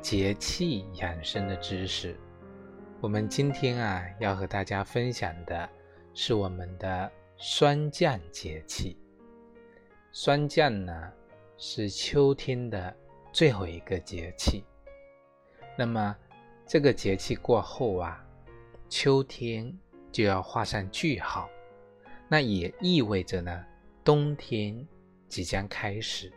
节气养生的知识，我们今天啊要和大家分享的是我们的霜降节气。霜降呢是秋天的最后一个节气，那么这个节气过后啊，秋天就要画上句号，那也意味着呢冬天即将开始，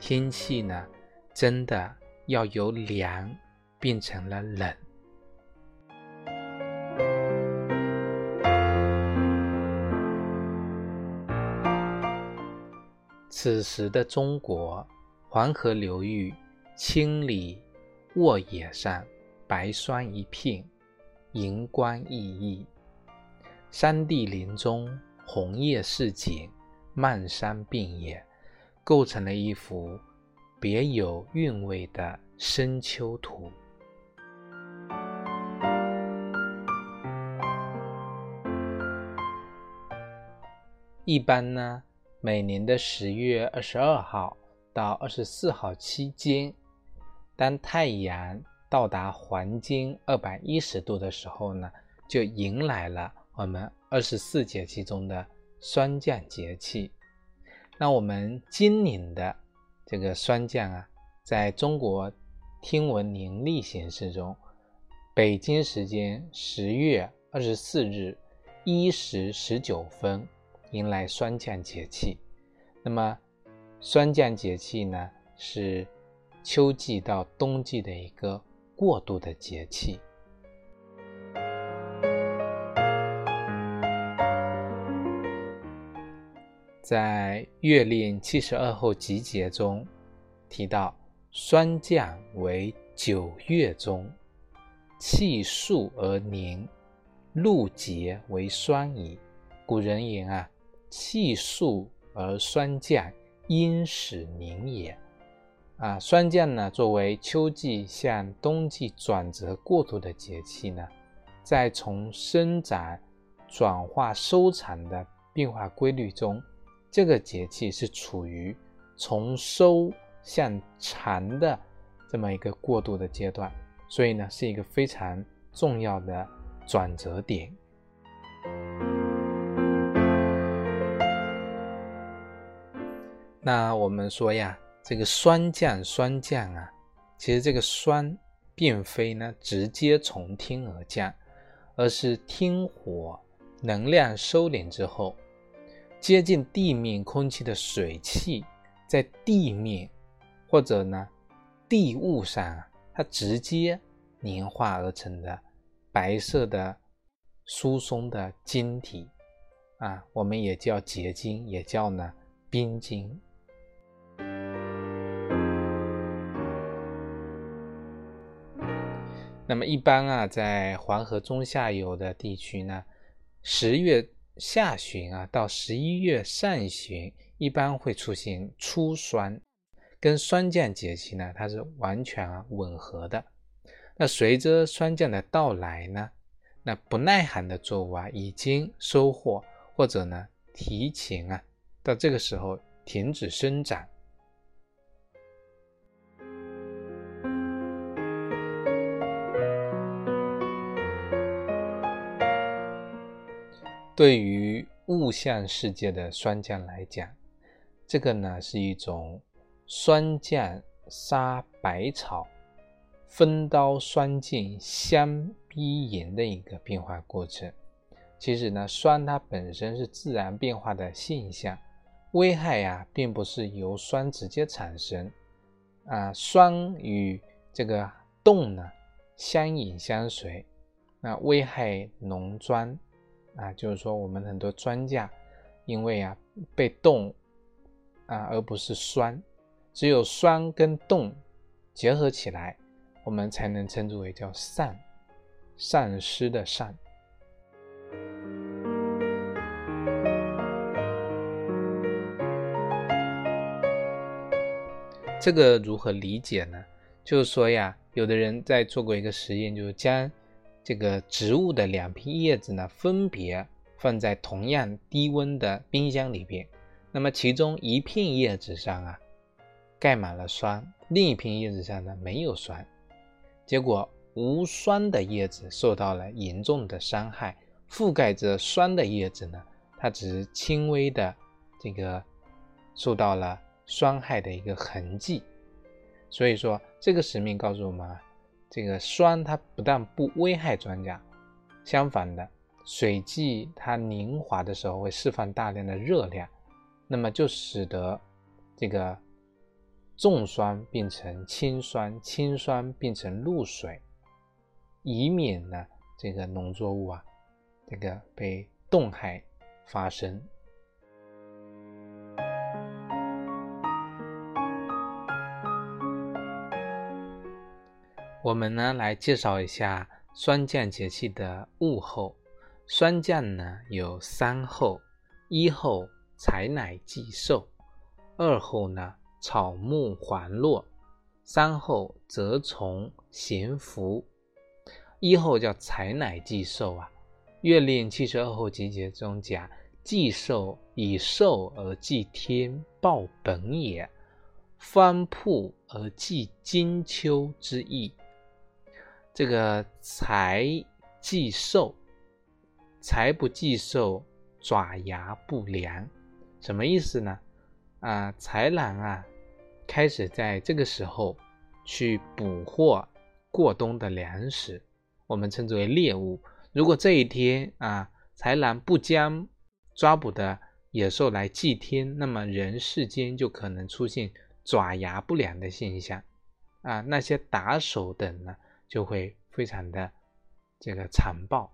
天气呢真的。要由凉变成了冷。此时的中国黄河流域千里沃野上白霜一片，银光熠熠；山地林中红叶似锦，漫山遍野，构成了一幅。别有韵味的深秋图。一般呢，每年的十月二十二号到二十四号期间，当太阳到达黄金二百一十度的时候呢，就迎来了我们二十四节气中的霜降节气。那我们今年的。这个霜降啊，在中国天文年历显示中，北京时间十月二十四日一时十九分迎来霜降节气。那么，霜降节气呢，是秋季到冬季的一个过渡的节气。在《月令七十二候集解》中提到，霜降为九月中，气肃而凝，露结为霜矣。古人言啊，气肃而霜降，因始凝也。啊，霜降呢，作为秋季向冬季转折过渡的节气呢，在从生长、转化、收藏的变化规律中。这个节气是处于从收向长的这么一个过渡的阶段，所以呢是一个非常重要的转折点。那我们说呀，这个霜降霜降啊，其实这个霜并非呢直接从天而降，而是天火能量收敛之后。接近地面空气的水汽，在地面或者呢地物上，它直接凝化而成的白色的疏松的晶体啊，我们也叫结晶，也叫呢冰晶。那么一般啊，在黄河中下游的地区呢，十月。下旬啊，到十一月上旬，一般会出现初霜，跟霜降节气呢，它是完全啊吻合的。那随着霜降的到来呢，那不耐寒的作物啊，已经收获或者呢提前啊，到这个时候停止生长。对于物象世界的霜降来讲，这个呢是一种霜降杀百草、分刀霜剑相逼炎的一个变化过程。其实呢，霜它本身是自然变化的现象，危害呀并不是由霜直接产生啊，霜与这个冻呢相引相随，那危害农庄。啊，就是说，我们很多专家，因为啊被冻啊，而不是酸，只有酸跟冻结合起来，我们才能称之为叫善，善施的善。这个如何理解呢？就是说呀，有的人在做过一个实验，就是将这个植物的两片叶子呢，分别放在同样低温的冰箱里边。那么其中一片叶子上啊，盖满了霜，另一片叶子上呢没有霜。结果无霜的叶子受到了严重的伤害，覆盖着霜的叶子呢，它只是轻微的这个受到了霜害的一个痕迹。所以说，这个使命告诉我们啊，这个霜它不但不危害庄稼，相反的，水剂它凝滑的时候会释放大量的热量，那么就使得这个重霜变成轻霜，轻霜变成露水，以免呢这个农作物啊这个被冻害发生。我们呢来介绍一下霜降节气的物候。霜降呢有三候：一候采乃祭寿，二候呢草木还落，三候蛰虫咸服。一候叫采乃祭寿啊，《月令七十二候集结》中讲：祭寿以寿而祭天，报本也；方铺而祭金秋之意。这个财既寿，财不既寿，爪牙不良，什么意思呢？啊，豺狼啊，开始在这个时候去捕获过冬的粮食，我们称之为猎物。如果这一天啊，豺狼不将抓捕的野兽来祭天，那么人世间就可能出现爪牙不良的现象啊。那些打手等呢？就会非常的这个残暴。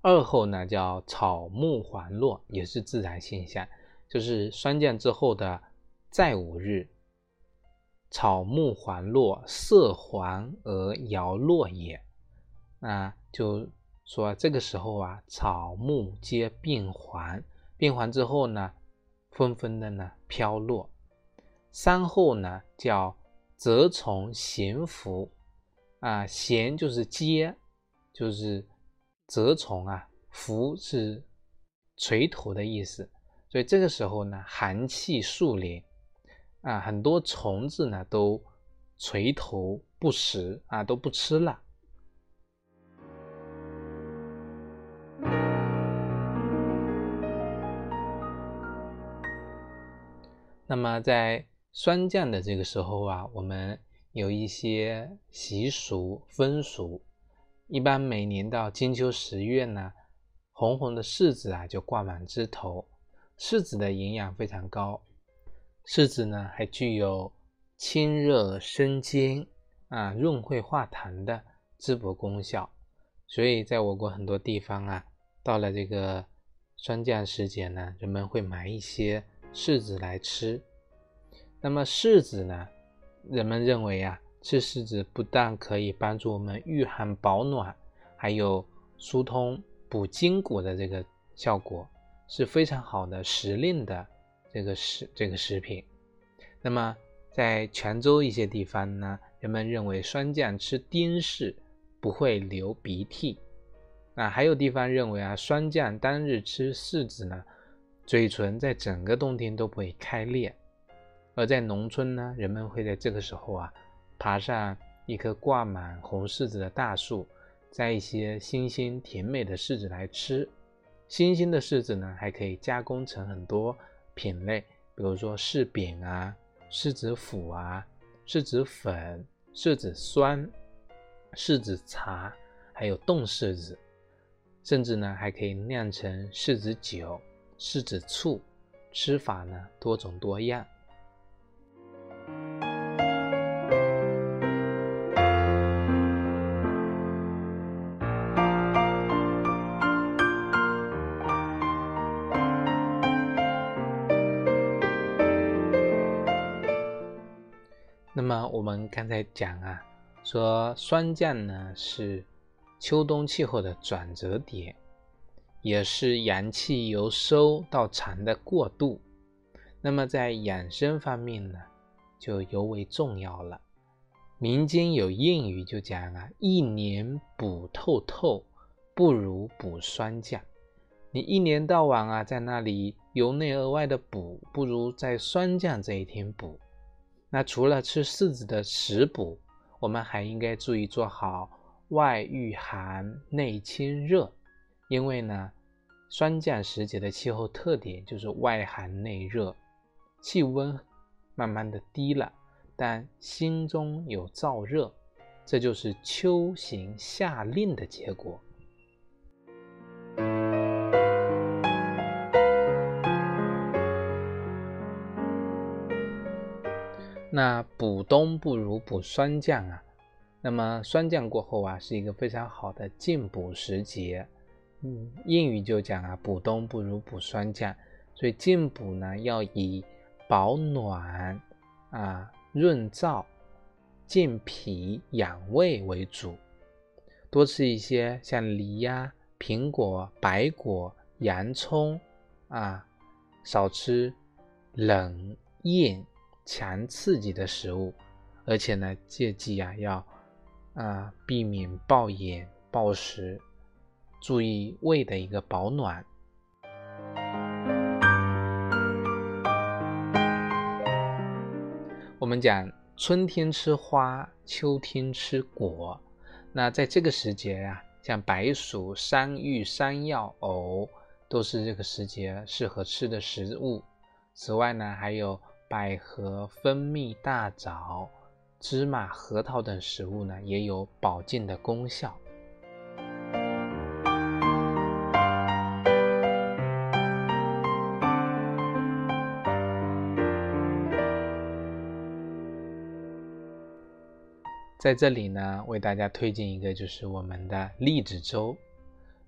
二后呢叫草木还落，也是自然现象，就是霜降之后的再五日，草木还落，色黄而摇落也。那就说这个时候啊，草木皆变黄。变黄之后呢，纷纷的呢飘落。三后呢叫蛰虫咸伏，啊咸就是接，就是蛰虫啊，伏是垂头的意思。所以这个时候呢，寒气肃连，啊很多虫子呢都垂头不食啊都不吃了。那么在霜降的这个时候啊，我们有一些习俗风俗。一般每年到金秋十月呢，红红的柿子啊就挂满枝头。柿子的营养非常高，柿子呢还具有清热生津啊、润肺化痰的滋补功效。所以在我国很多地方啊，到了这个霜降时节呢，人们会买一些。柿子来吃，那么柿子呢？人们认为啊，吃柿子不但可以帮助我们御寒保暖，还有疏通补筋骨的这个效果，是非常好的时令的这个食这个食品。那么在泉州一些地方呢，人们认为霜降吃丁柿不会流鼻涕，啊，还有地方认为啊，霜降当日吃柿子呢。嘴唇在整个冬天都不会开裂，而在农村呢，人们会在这个时候啊，爬上一棵挂满红柿子的大树，摘一些新鲜甜美的柿子来吃。新鲜的柿子呢，还可以加工成很多品类，比如说柿饼啊、柿子腐啊、柿子粉、柿子酸、柿子茶，还有冻柿子，甚至呢，还可以酿成柿子酒。是指醋吃法呢多种多样。那么我们刚才讲啊说霜降呢是秋冬气候的转折点也是阳气由收到藏的过渡。那么在养生方面呢，就尤为重要了。民间有谚语就讲啊，一年补透透，不如补霜降。你一年到晚啊在那里由内而外的补，不如在霜降这一天补。那除了吃柿子的食补，我们还应该注意做好外御寒内清热，因为呢，霜降时节的气候特点就是外寒内热。气温慢慢的低了，但心中有燥热，这就是秋行夏令的结果。那补冬不如补霜降啊，那么霜降过后啊，是一个非常好的进补时节。嗯，谚语就讲啊，补冬不如补霜降，所以进补呢要以。保暖啊，润燥、健脾、养胃为主，多吃一些像梨呀、苹果、白果、洋葱啊，少吃冷、硬、强刺激的食物，而且呢，切记啊，要啊避免暴饮暴食，注意胃的一个保暖。我们讲春天吃花，秋天吃果。那在这个时节呀，像白薯、山芋、山药、藕，都是这个时节适合吃的食物。此外呢，还有百合、蜂蜜、大枣、芝麻、核桃等食物呢，也有保健的功效。在这里呢，为大家推荐一个，就是我们的栗子粥。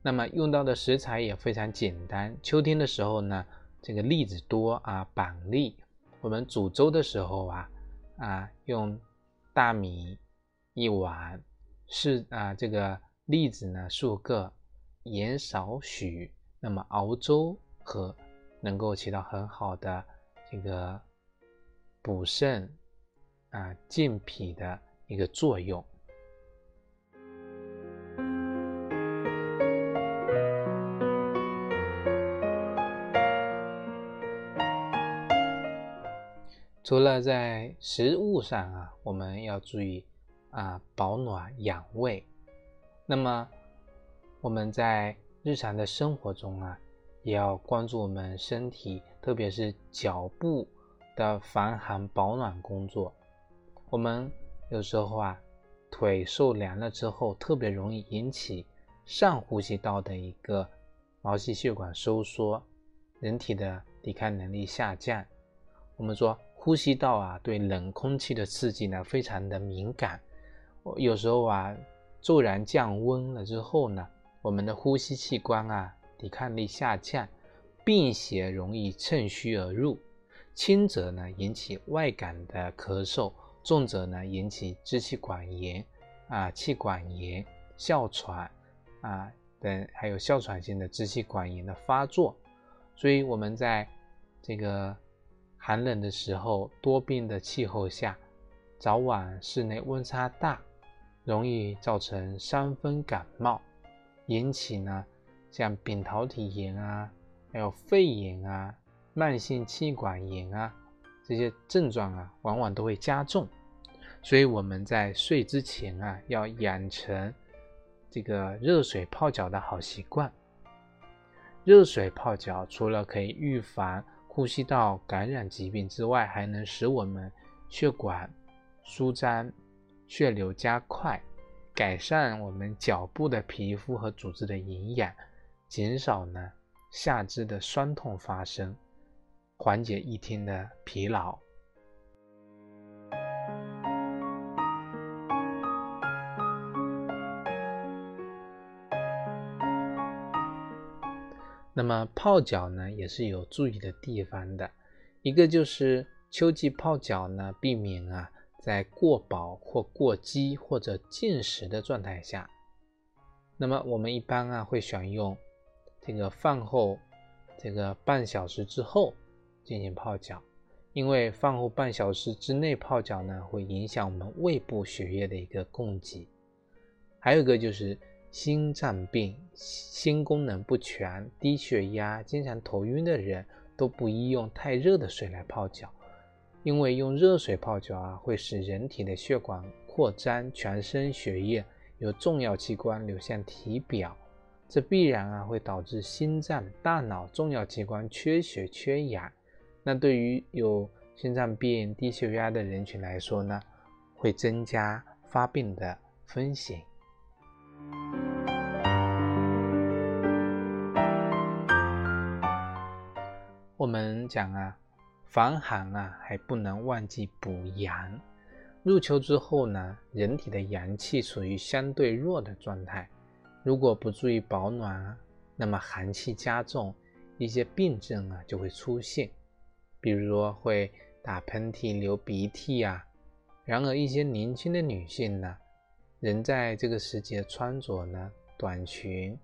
那么用到的食材也非常简单。秋天的时候呢，这个栗子多啊，板栗。我们煮粥的时候啊，啊，用大米一碗，是啊，这个栗子呢数个，盐少许，那么熬粥喝，能够起到很好的这个补肾啊、健脾的。一个作用。除了在食物上啊，我们要注意啊保暖养胃。那么我们在日常的生活中啊，也要关注我们身体，特别是脚部的防寒保暖工作。我们。有时候啊，腿受凉了之后，特别容易引起上呼吸道的一个毛细血管收缩，人体的抵抗能力下降。我们说呼吸道啊，对冷空气的刺激呢，非常的敏感。有时候啊，骤然降温了之后呢，我们的呼吸器官啊，抵抗力下降，病邪容易趁虚而入，轻则呢引起外感的咳嗽。重者呢引起支气管炎啊、气管炎、哮喘啊等，还有哮喘性的支气管炎的发作。所以我们在这个寒冷的时候、多病的气候下，早晚室内温差大，容易造成伤风感冒，引起呢像扁桃体炎啊、还有肺炎啊、慢性气管炎啊。这些症状啊，往往都会加重，所以我们在睡之前啊，要养成这个热水泡脚的好习惯。热水泡脚除了可以预防呼吸道感染疾病之外，还能使我们血管舒张、血流加快，改善我们脚部的皮肤和组织的营养，减少呢下肢的酸痛发生。缓解一天的疲劳。那么泡脚呢，也是有注意的地方的。一个就是秋季泡脚呢，避免啊在过饱或过饥或者进食的状态下，那么我们一般啊会选用这个饭后这个半小时之后进行泡脚，因为饭后半小时之内泡脚呢，会影响我们胃部血液的一个供给。还有一个就是心脏病、心功能不全、低血压、经常头晕的人都不宜用太热的水来泡脚。因为用热水泡脚啊，会使人体的血管扩张，全身血液由重要器官流向体表，这必然啊会导致心脏、大脑重要器官缺血缺氧。那对于有心脏病、低血压的人群来说呢，会增加发病的风险。我们讲啊。防寒啊，还不能忘记补阳。入秋之后呢，人体的阳气处于相对弱的状态，如果不注意保暖，那么寒气加重，一些病症啊就会出现，比如说会打喷嚏、流鼻涕啊。然而，一些年轻的女性呢，仍在这个时节穿着呢短裙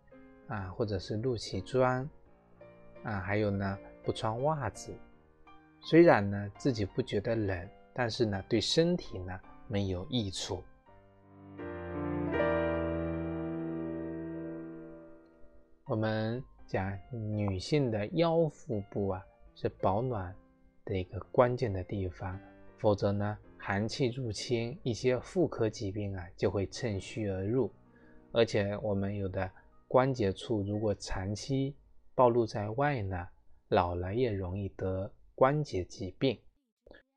啊，或者是露脐装啊，还有呢不穿袜子。虽然呢自己不觉得冷，但是呢对身体呢没有益处。我们讲女性的腰腹部啊是保暖的一个关键的地方，否则呢寒气入侵，一些妇科疾病啊就会趁虚而入。而且我们有的关节处如果长期暴露在外呢，老了也容易得。关节疾病，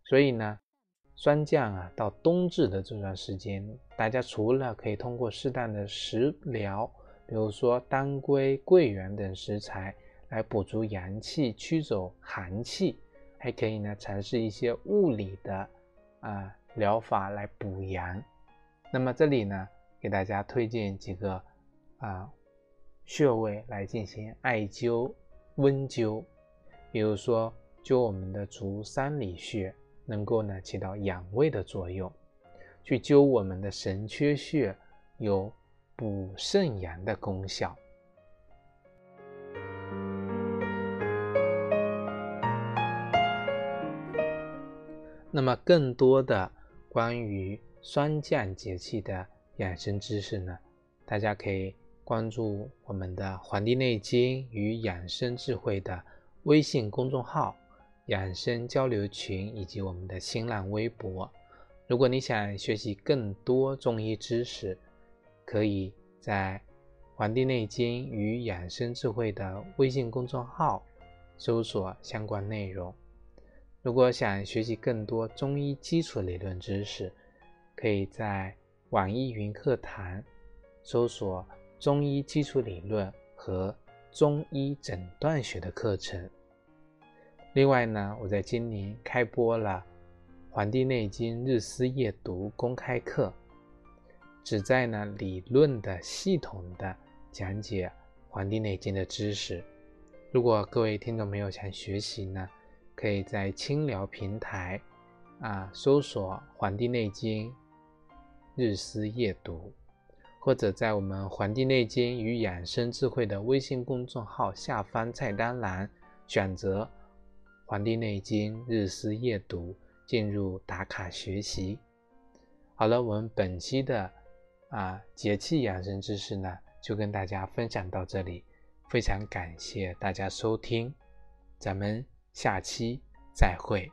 所以呢，霜降啊，到冬至的这段时间，大家除了可以通过适当的食疗，比如说当归、桂圆等食材来补足阳气、驱走寒气，还可以呢尝试一些物理的啊疗法来补阳。那么这里呢，给大家推荐几个啊穴位来进行艾灸、温灸，比如说。灸我们的足三里穴，能够呢起到养胃的作用；去灸我们的神阙穴，有补肾阳的功效。那么，更多的关于霜降节气的养生知识呢，大家可以关注我们的《黄帝内经与养生智慧》的微信公众号。养生交流群以及我们的新浪微博。如果你想学习更多中医知识，可以在《黄帝内经与养生智慧》的微信公众号搜索相关内容。如果想学习更多中医基础理论知识，可以在网易云课堂搜索“中医基础理论”和“中医诊断学”的课程。另外呢，我在今年开播了《黄帝内经日思夜读》公开课，旨在呢理论的系统的讲解《黄帝内经》的知识。如果各位听众朋友想学习呢，可以在清聊平台啊搜索《黄帝内经日思夜读》，或者在我们《黄帝内经与养生智慧》的微信公众号下方菜单栏选择。《黄帝内经日思夜读》进入打卡学习。好了，我们本期的啊节气养生知识呢，就跟大家分享到这里。非常感谢大家收听，咱们下期再会。